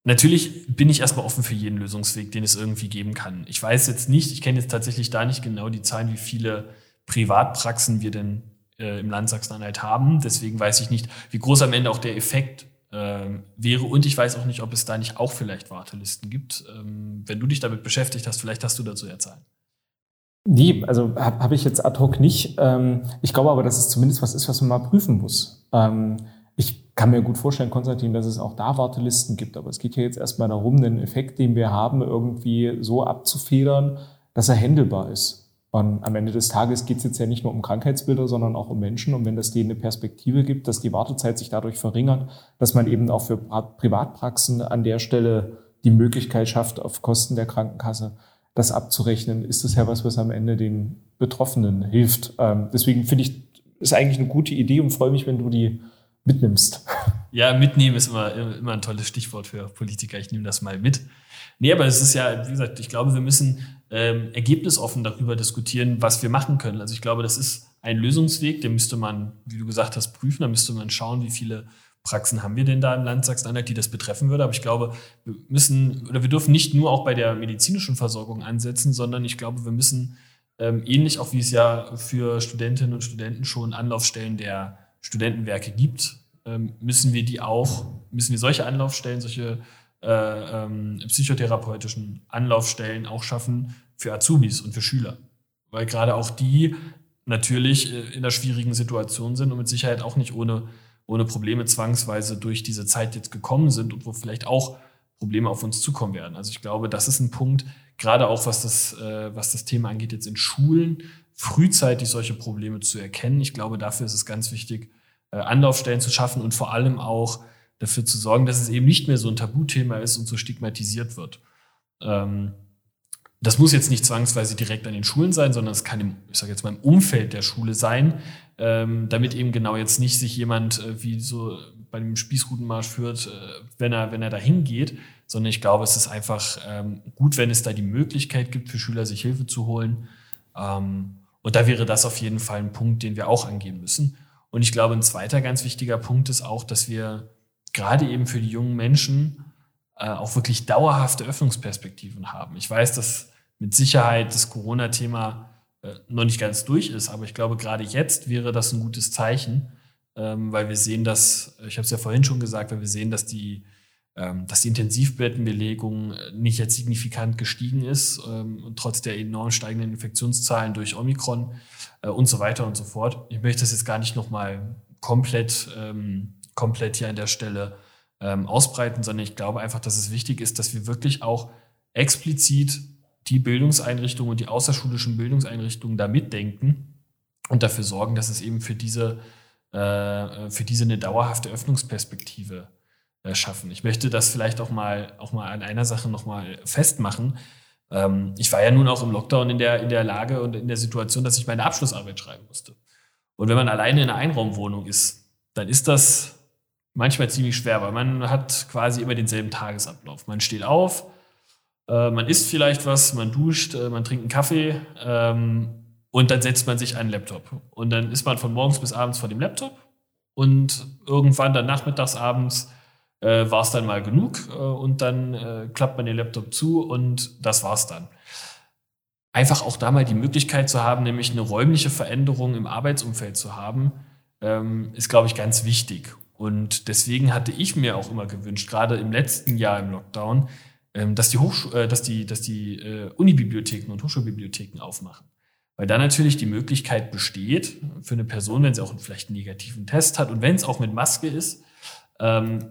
natürlich bin ich erstmal offen für jeden Lösungsweg, den es irgendwie geben kann. Ich weiß jetzt nicht, ich kenne jetzt tatsächlich da nicht genau die Zahlen, wie viele Privatpraxen wir denn äh, im Land Sachsen-Anhalt haben. Deswegen weiß ich nicht, wie groß am Ende auch der Effekt ähm, wäre. Und ich weiß auch nicht, ob es da nicht auch vielleicht Wartelisten gibt. Ähm, wenn du dich damit beschäftigt hast, vielleicht hast du dazu ja Zahlen. Nee, also habe hab ich jetzt ad hoc nicht. Ähm, ich glaube aber, dass es zumindest was ist, was man mal prüfen muss. Ich kann mir gut vorstellen, Konstantin, dass es auch da Wartelisten gibt. Aber es geht ja jetzt erstmal darum, den Effekt, den wir haben, irgendwie so abzufedern, dass er händelbar ist. Und am Ende des Tages geht es jetzt ja nicht nur um Krankheitsbilder, sondern auch um Menschen. Und wenn das denen eine Perspektive gibt, dass die Wartezeit sich dadurch verringert, dass man eben auch für Privatpraxen an der Stelle die Möglichkeit schafft, auf Kosten der Krankenkasse das abzurechnen, ist das ja was, was am Ende den Betroffenen hilft. Ähm, deswegen finde ich, ist eigentlich eine gute Idee und freue mich, wenn du die mitnimmst. Ja, mitnehmen ist immer, immer ein tolles Stichwort für Politiker. Ich nehme das mal mit. Nee, aber es ist ja, wie gesagt, ich glaube, wir müssen ähm, ergebnisoffen darüber diskutieren, was wir machen können. Also ich glaube, das ist ein Lösungsweg, den müsste man, wie du gesagt hast, prüfen. Da müsste man schauen, wie viele Praxen haben wir denn da im Land Sachsen-Anhalt, die das betreffen würde. Aber ich glaube, wir müssen oder wir dürfen nicht nur auch bei der medizinischen Versorgung ansetzen, sondern ich glaube, wir müssen ähm, ähnlich auch wie es ja für Studentinnen und Studenten schon Anlaufstellen der Studentenwerke gibt, ähm, müssen wir die auch, müssen wir solche Anlaufstellen, solche äh, ähm, psychotherapeutischen Anlaufstellen auch schaffen für Azubis und für Schüler. Weil gerade auch die natürlich äh, in einer schwierigen Situation sind und mit Sicherheit auch nicht ohne ohne Probleme zwangsweise durch diese Zeit jetzt gekommen sind und wo vielleicht auch Probleme auf uns zukommen werden. Also ich glaube, das ist ein Punkt, gerade auch was das, äh, was das Thema angeht, jetzt in Schulen, frühzeitig solche Probleme zu erkennen. Ich glaube, dafür ist es ganz wichtig, Anlaufstellen zu schaffen und vor allem auch dafür zu sorgen, dass es eben nicht mehr so ein Tabuthema ist und so stigmatisiert wird. Ähm, das muss jetzt nicht zwangsweise direkt an den Schulen sein, sondern es kann im, ich sage jetzt mal im Umfeld der Schule sein, ähm, damit eben genau jetzt nicht sich jemand äh, wie so bei dem Spießrutenmarsch führt, äh, wenn er wenn er da hingeht, sondern ich glaube, es ist einfach ähm, gut, wenn es da die Möglichkeit gibt für Schüler, sich Hilfe zu holen. Ähm, und da wäre das auf jeden Fall ein Punkt, den wir auch angehen müssen. Und ich glaube, ein zweiter ganz wichtiger Punkt ist auch, dass wir gerade eben für die jungen Menschen äh, auch wirklich dauerhafte Öffnungsperspektiven haben. Ich weiß, dass mit Sicherheit das Corona-Thema äh, noch nicht ganz durch ist, aber ich glaube, gerade jetzt wäre das ein gutes Zeichen, ähm, weil wir sehen, dass, ich habe es ja vorhin schon gesagt, weil wir sehen, dass die, ähm, dass die Intensivbettenbelegung äh, nicht jetzt signifikant gestiegen ist ähm, trotz der enorm steigenden Infektionszahlen durch Omikron äh, und so weiter und so fort. Ich möchte das jetzt gar nicht nochmal komplett, ähm, komplett hier an der Stelle ähm, ausbreiten, sondern ich glaube einfach, dass es wichtig ist, dass wir wirklich auch explizit die Bildungseinrichtungen und die außerschulischen Bildungseinrichtungen da mitdenken und dafür sorgen, dass es eben für diese, äh, für diese eine dauerhafte Öffnungsperspektive äh, schaffen. Ich möchte das vielleicht auch mal, auch mal an einer Sache nochmal festmachen. Ähm, ich war ja nun auch im Lockdown in der, in der Lage und in der Situation, dass ich meine Abschlussarbeit schreiben musste. Und wenn man alleine in einer Einraumwohnung ist, dann ist das manchmal ziemlich schwer, weil man hat quasi immer denselben Tagesablauf. Man steht auf, äh, man isst vielleicht was, man duscht, äh, man trinkt einen Kaffee ähm, und dann setzt man sich an den Laptop. Und dann ist man von morgens bis abends vor dem Laptop und irgendwann dann nachmittags, abends äh, war es dann mal genug äh, und dann äh, klappt man den Laptop zu und das war's dann. Einfach auch da mal die Möglichkeit zu haben, nämlich eine räumliche Veränderung im Arbeitsumfeld zu haben, ähm, ist, glaube ich, ganz wichtig. Und deswegen hatte ich mir auch immer gewünscht, gerade im letzten Jahr im Lockdown, ähm, dass die, Hochsch äh, dass die, dass die äh, Unibibliotheken und Hochschulbibliotheken aufmachen. Weil da natürlich die Möglichkeit besteht, für eine Person, wenn sie auch vielleicht einen negativen Test hat und wenn es auch mit Maske ist, ähm,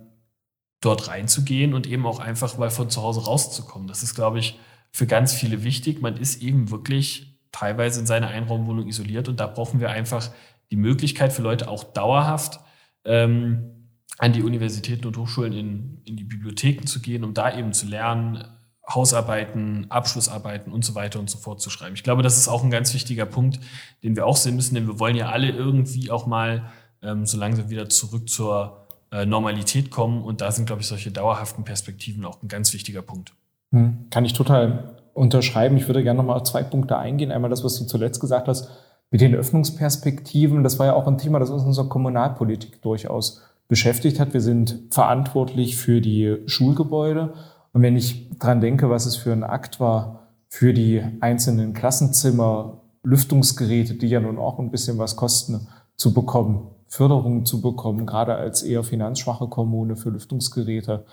dort reinzugehen und eben auch einfach mal von zu Hause rauszukommen. Das ist, glaube ich, für ganz viele wichtig. Man ist eben wirklich teilweise in seiner Einraumwohnung isoliert und da brauchen wir einfach die Möglichkeit für Leute auch dauerhaft ähm, an die Universitäten und Hochschulen in, in die Bibliotheken zu gehen, um da eben zu lernen, Hausarbeiten, Abschlussarbeiten und so weiter und so fort zu schreiben. Ich glaube, das ist auch ein ganz wichtiger Punkt, den wir auch sehen müssen, denn wir wollen ja alle irgendwie auch mal ähm, so langsam wieder zurück zur äh, Normalität kommen. Und da sind, glaube ich, solche dauerhaften Perspektiven auch ein ganz wichtiger Punkt. Hm, kann ich total unterschreiben. Ich würde gerne noch mal auf zwei Punkte eingehen. Einmal das, was du zuletzt gesagt hast, mit den Öffnungsperspektiven. Das war ja auch ein Thema, das uns in unserer Kommunalpolitik durchaus beschäftigt hat. Wir sind verantwortlich für die Schulgebäude. Und wenn ich dran denke, was es für ein Akt war, für die einzelnen Klassenzimmer, Lüftungsgeräte, die ja nun auch ein bisschen was kosten, zu bekommen, Förderungen zu bekommen, gerade als eher finanzschwache Kommune für Lüftungsgeräte,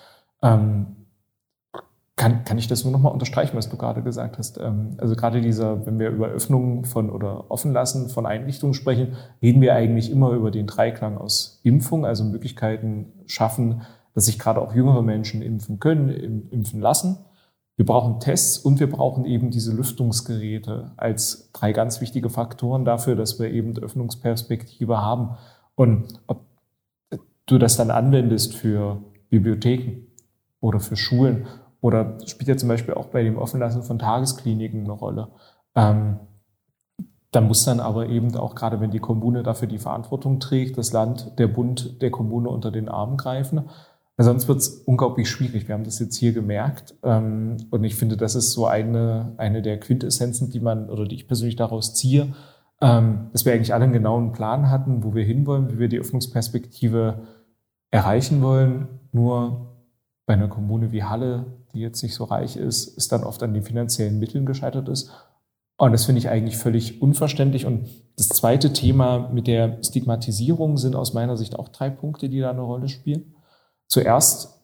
ähm, kann, kann ich das nur nochmal unterstreichen, was du gerade gesagt hast. Ähm, also gerade dieser, wenn wir über Öffnungen von oder Offenlassen von Einrichtungen sprechen, reden wir eigentlich immer über den Dreiklang aus Impfung, also Möglichkeiten schaffen, dass sich gerade auch jüngere Menschen impfen können, impfen lassen Wir brauchen Tests und wir brauchen eben diese Lüftungsgeräte als drei ganz wichtige Faktoren dafür, dass wir eben Öffnungsperspektive haben. Und ob du das dann anwendest für Bibliotheken oder für Schulen oder spielt ja zum Beispiel auch bei dem Offenlassen von Tageskliniken eine Rolle. Ähm, da muss dann aber eben auch gerade, wenn die Kommune dafür die Verantwortung trägt, das Land, der Bund der Kommune unter den Arm greifen. Weil sonst wird es unglaublich schwierig. Wir haben das jetzt hier gemerkt. Ähm, und ich finde, das ist so eine, eine der Quintessenzen, die man oder die ich persönlich daraus ziehe, ähm, dass wir eigentlich alle einen genauen Plan hatten, wo wir hinwollen, wie wir die Öffnungsperspektive erreichen wollen. Nur bei einer Kommune wie Halle, die jetzt nicht so reich ist, ist dann oft an den finanziellen Mitteln gescheitert ist und das finde ich eigentlich völlig unverständlich. Und das zweite Thema mit der Stigmatisierung sind aus meiner Sicht auch drei Punkte, die da eine Rolle spielen. Zuerst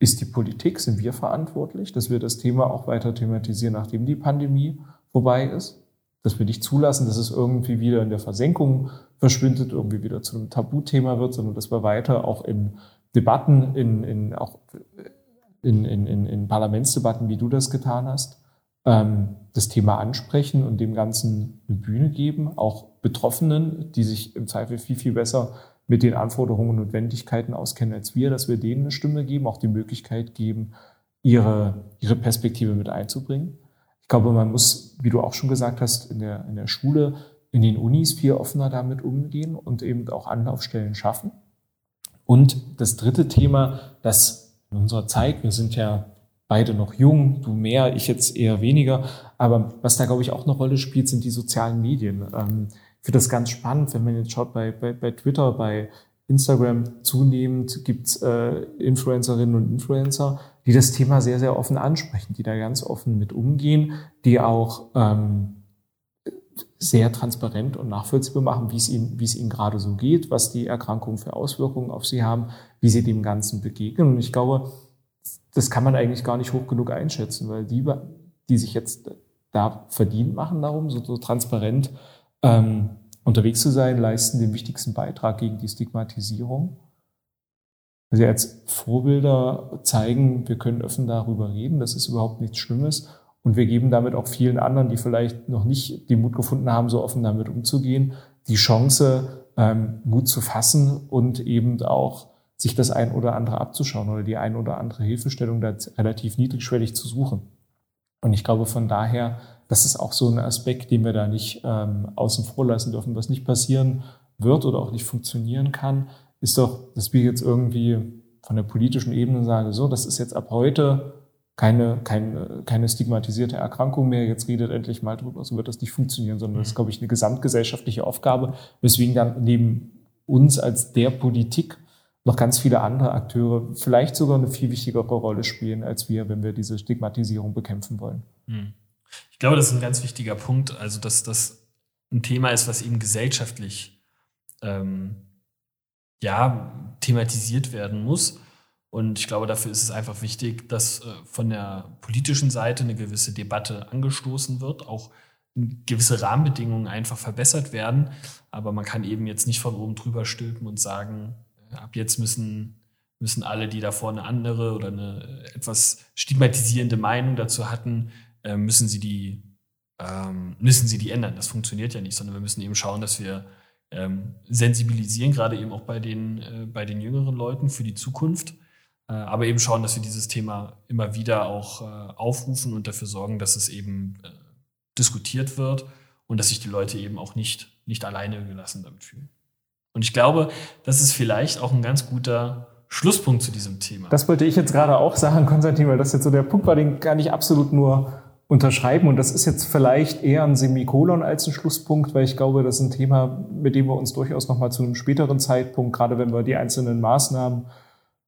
ist die Politik, sind wir verantwortlich, dass wir das Thema auch weiter thematisieren, nachdem die Pandemie vorbei ist. Dass wir nicht zulassen, dass es irgendwie wieder in der Versenkung verschwindet, irgendwie wieder zu einem Tabuthema wird, sondern dass wir weiter auch in Debatten, in, in, auch in, in, in, Parlamentsdebatten, wie du das getan hast, ähm, das Thema ansprechen und dem Ganzen eine Bühne geben, auch Betroffenen, die sich im Zweifel viel, viel besser mit den Anforderungen und Notwendigkeiten auskennen als wir, dass wir denen eine Stimme geben, auch die Möglichkeit geben, ihre, ihre Perspektive mit einzubringen. Ich glaube, man muss, wie du auch schon gesagt hast, in der, in der Schule, in den Unis viel offener damit umgehen und eben auch Anlaufstellen schaffen. Und das dritte Thema, das in unserer Zeit, wir sind ja beide noch jung, du mehr, ich jetzt eher weniger. Aber was da, glaube ich, auch eine Rolle spielt, sind die sozialen Medien. Ähm, ich finde das ganz spannend, wenn man jetzt schaut bei, bei, bei Twitter, bei Instagram zunehmend gibt's äh, Influencerinnen und Influencer, die das Thema sehr, sehr offen ansprechen, die da ganz offen mit umgehen, die auch ähm, sehr transparent und nachvollziehbar machen, wie es ihnen, wie es ihnen gerade so geht, was die Erkrankungen für Auswirkungen auf sie haben, wie sie dem Ganzen begegnen. Und ich glaube, das kann man eigentlich gar nicht hoch genug einschätzen, weil die, die sich jetzt da verdient machen darum, so, so transparent ähm, unterwegs zu sein, leisten den wichtigsten Beitrag gegen die Stigmatisierung. Also als Vorbilder zeigen, wir können offen darüber reden, das ist überhaupt nichts Schlimmes. Und wir geben damit auch vielen anderen, die vielleicht noch nicht den Mut gefunden haben, so offen damit umzugehen, die Chance, ähm, Mut zu fassen und eben auch sich das ein oder andere abzuschauen oder die ein oder andere Hilfestellung da relativ niedrigschwellig zu suchen. Und ich glaube von daher, das ist auch so ein Aspekt, den wir da nicht ähm, außen vor lassen dürfen. Was nicht passieren wird oder auch nicht funktionieren kann, ist doch, dass wir jetzt irgendwie von der politischen Ebene sagen, so, das ist jetzt ab heute keine, keine, keine stigmatisierte Erkrankung mehr, jetzt redet endlich mal drüber, so wird das nicht funktionieren, sondern das ist, glaube ich, eine gesamtgesellschaftliche Aufgabe, weswegen dann neben uns als der Politik noch ganz viele andere Akteure vielleicht sogar eine viel wichtigere Rolle spielen als wir, wenn wir diese Stigmatisierung bekämpfen wollen. Hm. Ich glaube, das ist ein ganz wichtiger Punkt, also dass das ein Thema ist, was eben gesellschaftlich ähm, ja, thematisiert werden muss. Und ich glaube, dafür ist es einfach wichtig, dass äh, von der politischen Seite eine gewisse Debatte angestoßen wird, auch gewisse Rahmenbedingungen einfach verbessert werden. Aber man kann eben jetzt nicht von oben drüber stülpen und sagen, ab jetzt müssen, müssen alle, die davor eine andere oder eine etwas stigmatisierende Meinung dazu hatten, äh, müssen sie die ähm, müssen sie die ändern. Das funktioniert ja nicht, sondern wir müssen eben schauen, dass wir ähm, sensibilisieren, gerade eben auch bei den, äh, bei den jüngeren Leuten für die Zukunft, äh, aber eben schauen, dass wir dieses Thema immer wieder auch aufrufen und dafür sorgen, dass es eben diskutiert wird und dass sich die Leute eben auch nicht, nicht alleine gelassen damit fühlen. Und ich glaube, das ist vielleicht auch ein ganz guter Schlusspunkt zu diesem Thema. Das wollte ich jetzt gerade auch sagen, Konstantin, weil das jetzt so der Punkt war, den kann ich absolut nur unterschreiben. Und das ist jetzt vielleicht eher ein Semikolon als ein Schlusspunkt, weil ich glaube, das ist ein Thema, mit dem wir uns durchaus nochmal zu einem späteren Zeitpunkt, gerade wenn wir die einzelnen Maßnahmen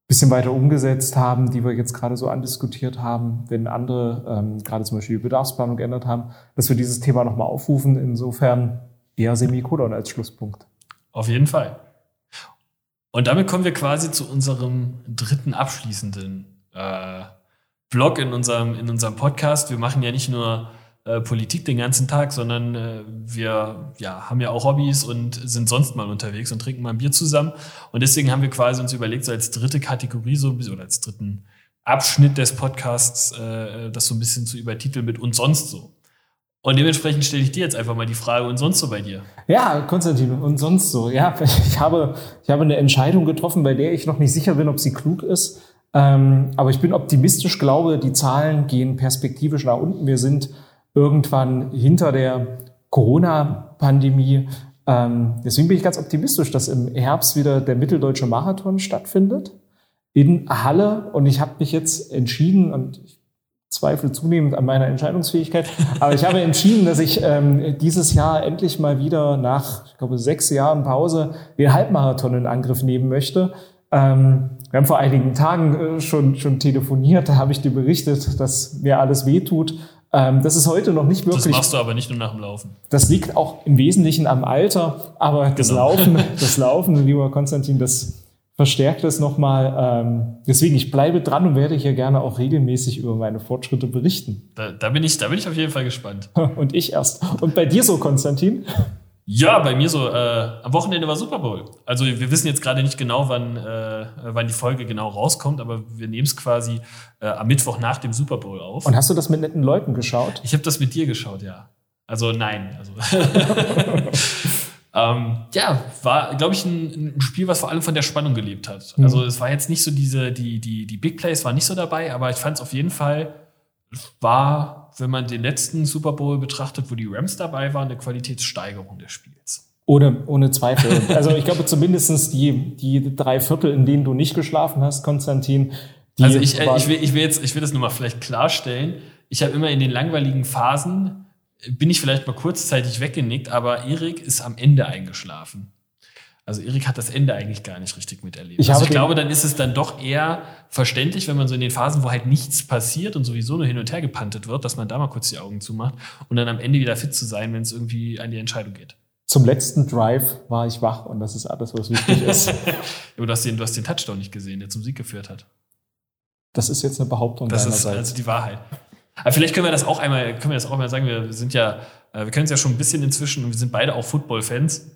bisschen weiter umgesetzt haben, die wir jetzt gerade so andiskutiert haben, wenn andere ähm, gerade zum Beispiel die Bedarfsplanung geändert haben, dass wir dieses Thema nochmal aufrufen. Insofern eher Semikolon als Schlusspunkt. Auf jeden Fall. Und damit kommen wir quasi zu unserem dritten abschließenden äh, Blog in unserem, in unserem Podcast. Wir machen ja nicht nur äh, Politik den ganzen Tag, sondern äh, wir ja, haben ja auch Hobbys und sind sonst mal unterwegs und trinken mal ein Bier zusammen. Und deswegen haben wir quasi uns überlegt, so als dritte Kategorie so oder als dritten Abschnitt des Podcasts, äh, das so ein bisschen zu übertiteln mit und sonst so. Und dementsprechend stelle ich dir jetzt einfach mal die Frage, und sonst so bei dir? Ja, Konstantin, und sonst so. Ja, ich habe, ich habe eine Entscheidung getroffen, bei der ich noch nicht sicher bin, ob sie klug ist. Ähm, aber ich bin optimistisch, glaube, die Zahlen gehen perspektivisch nach unten. Wir sind irgendwann hinter der Corona-Pandemie. Ähm, deswegen bin ich ganz optimistisch, dass im Herbst wieder der Mitteldeutsche Marathon stattfindet in Halle. Und ich habe mich jetzt entschieden, und ich zweifle zunehmend an meiner Entscheidungsfähigkeit. Aber ich habe entschieden, dass ich ähm, dieses Jahr endlich mal wieder nach, ich glaube, sechs Jahren Pause den Halbmarathon in Angriff nehmen möchte. Ähm, wir haben vor einigen Tagen äh, schon, schon telefoniert, da habe ich dir berichtet, dass mir alles wehtut. Ähm, das ist heute noch nicht wirklich. Das machst du aber nicht nur nach dem Laufen. Das liegt auch im Wesentlichen am Alter, aber das genau. Laufen, das Laufen, lieber Konstantin, das verstärkt es nochmal. Ähm, deswegen, ich bleibe dran und werde hier gerne auch regelmäßig über meine Fortschritte berichten. Da, da, bin, ich, da bin ich auf jeden Fall gespannt. Und ich erst. Und bei dir so, Konstantin? Ja, bei mir so. Äh, am Wochenende war Super Bowl. Also wir wissen jetzt gerade nicht genau, wann, äh, wann die Folge genau rauskommt, aber wir nehmen es quasi äh, am Mittwoch nach dem Super Bowl auf. Und hast du das mit netten Leuten geschaut? Ich habe das mit dir geschaut, ja. Also nein. Also Ähm, ja, war, glaube ich, ein, ein, Spiel, was vor allem von der Spannung gelebt hat. Mhm. Also es war jetzt nicht so diese, die, die, die Big Plays waren nicht so dabei, aber ich fand es auf jeden Fall, war, wenn man den letzten Super Bowl betrachtet, wo die Rams dabei waren, eine Qualitätssteigerung des Spiels. Ohne, ohne Zweifel. also ich glaube zumindest die, die drei Viertel, in denen du nicht geschlafen hast, Konstantin. also ich, äh, ich, will, ich will jetzt, ich will das nur mal vielleicht klarstellen. Ich habe immer in den langweiligen Phasen bin ich vielleicht mal kurzzeitig weggenickt, aber Erik ist am Ende eingeschlafen. Also Erik hat das Ende eigentlich gar nicht richtig miterlebt. Ich, also ich glaube, dann ist es dann doch eher verständlich, wenn man so in den Phasen, wo halt nichts passiert und sowieso nur hin und her gepantet wird, dass man da mal kurz die Augen zumacht und dann am Ende wieder fit zu sein, wenn es irgendwie an die Entscheidung geht. Zum letzten Drive war ich wach und das ist alles, was wichtig ist. du, hast den, du hast den Touchdown nicht gesehen, der zum Sieg geführt hat. Das ist jetzt eine Behauptung das deinerseits. Das ist also die Wahrheit. Aber vielleicht können wir das auch einmal, können wir das auch mal sagen. Wir sind ja, äh, wir können es ja schon ein bisschen inzwischen und wir sind beide auch Football-Fans.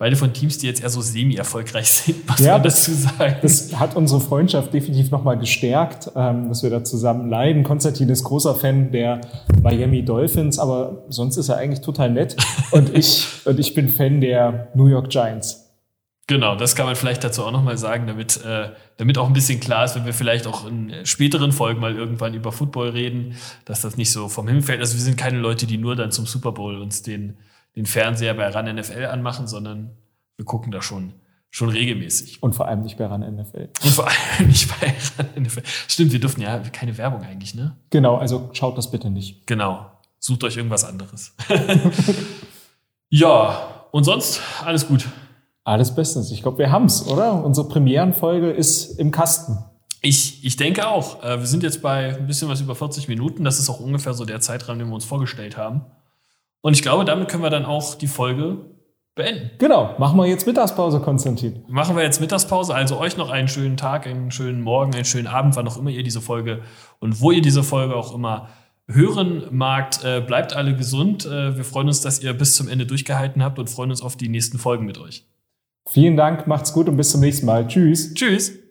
Beide von Teams, die jetzt eher so semi-erfolgreich sind, was ja, man dazu sagen. Das hat unsere Freundschaft definitiv nochmal gestärkt, ähm, dass wir da zusammen leiden. Konstantin ist großer Fan der Miami Dolphins, aber sonst ist er eigentlich total nett. Und ich, und ich bin Fan der New York Giants. Genau, das kann man vielleicht dazu auch nochmal sagen, damit, äh, damit auch ein bisschen klar ist, wenn wir vielleicht auch in späteren Folgen mal irgendwann über Football reden, dass das nicht so vom Himmel fällt. Also wir sind keine Leute, die nur dann zum Super Bowl uns den, den Fernseher bei RAN NFL anmachen, sondern wir gucken da schon, schon regelmäßig. Und vor allem nicht bei RAN NFL. Und vor allem nicht bei RAN NFL. Stimmt, wir dürfen ja keine Werbung eigentlich, ne? Genau, also schaut das bitte nicht. Genau. Sucht euch irgendwas anderes. ja, und sonst alles gut. Alles bestens. Ich glaube, wir haben's, oder? Unsere Premierenfolge ist im Kasten. Ich, ich denke auch. Äh, wir sind jetzt bei ein bisschen was über 40 Minuten. Das ist auch ungefähr so der Zeitraum, den wir uns vorgestellt haben. Und ich glaube, damit können wir dann auch die Folge beenden. Genau. Machen wir jetzt Mittagspause, Konstantin. Machen wir jetzt Mittagspause. Also euch noch einen schönen Tag, einen schönen Morgen, einen schönen Abend, wann auch immer ihr diese Folge und wo ihr diese Folge auch immer hören magt. Äh, bleibt alle gesund. Äh, wir freuen uns, dass ihr bis zum Ende durchgehalten habt und freuen uns auf die nächsten Folgen mit euch. Vielen Dank, macht's gut und bis zum nächsten Mal. Tschüss. Tschüss.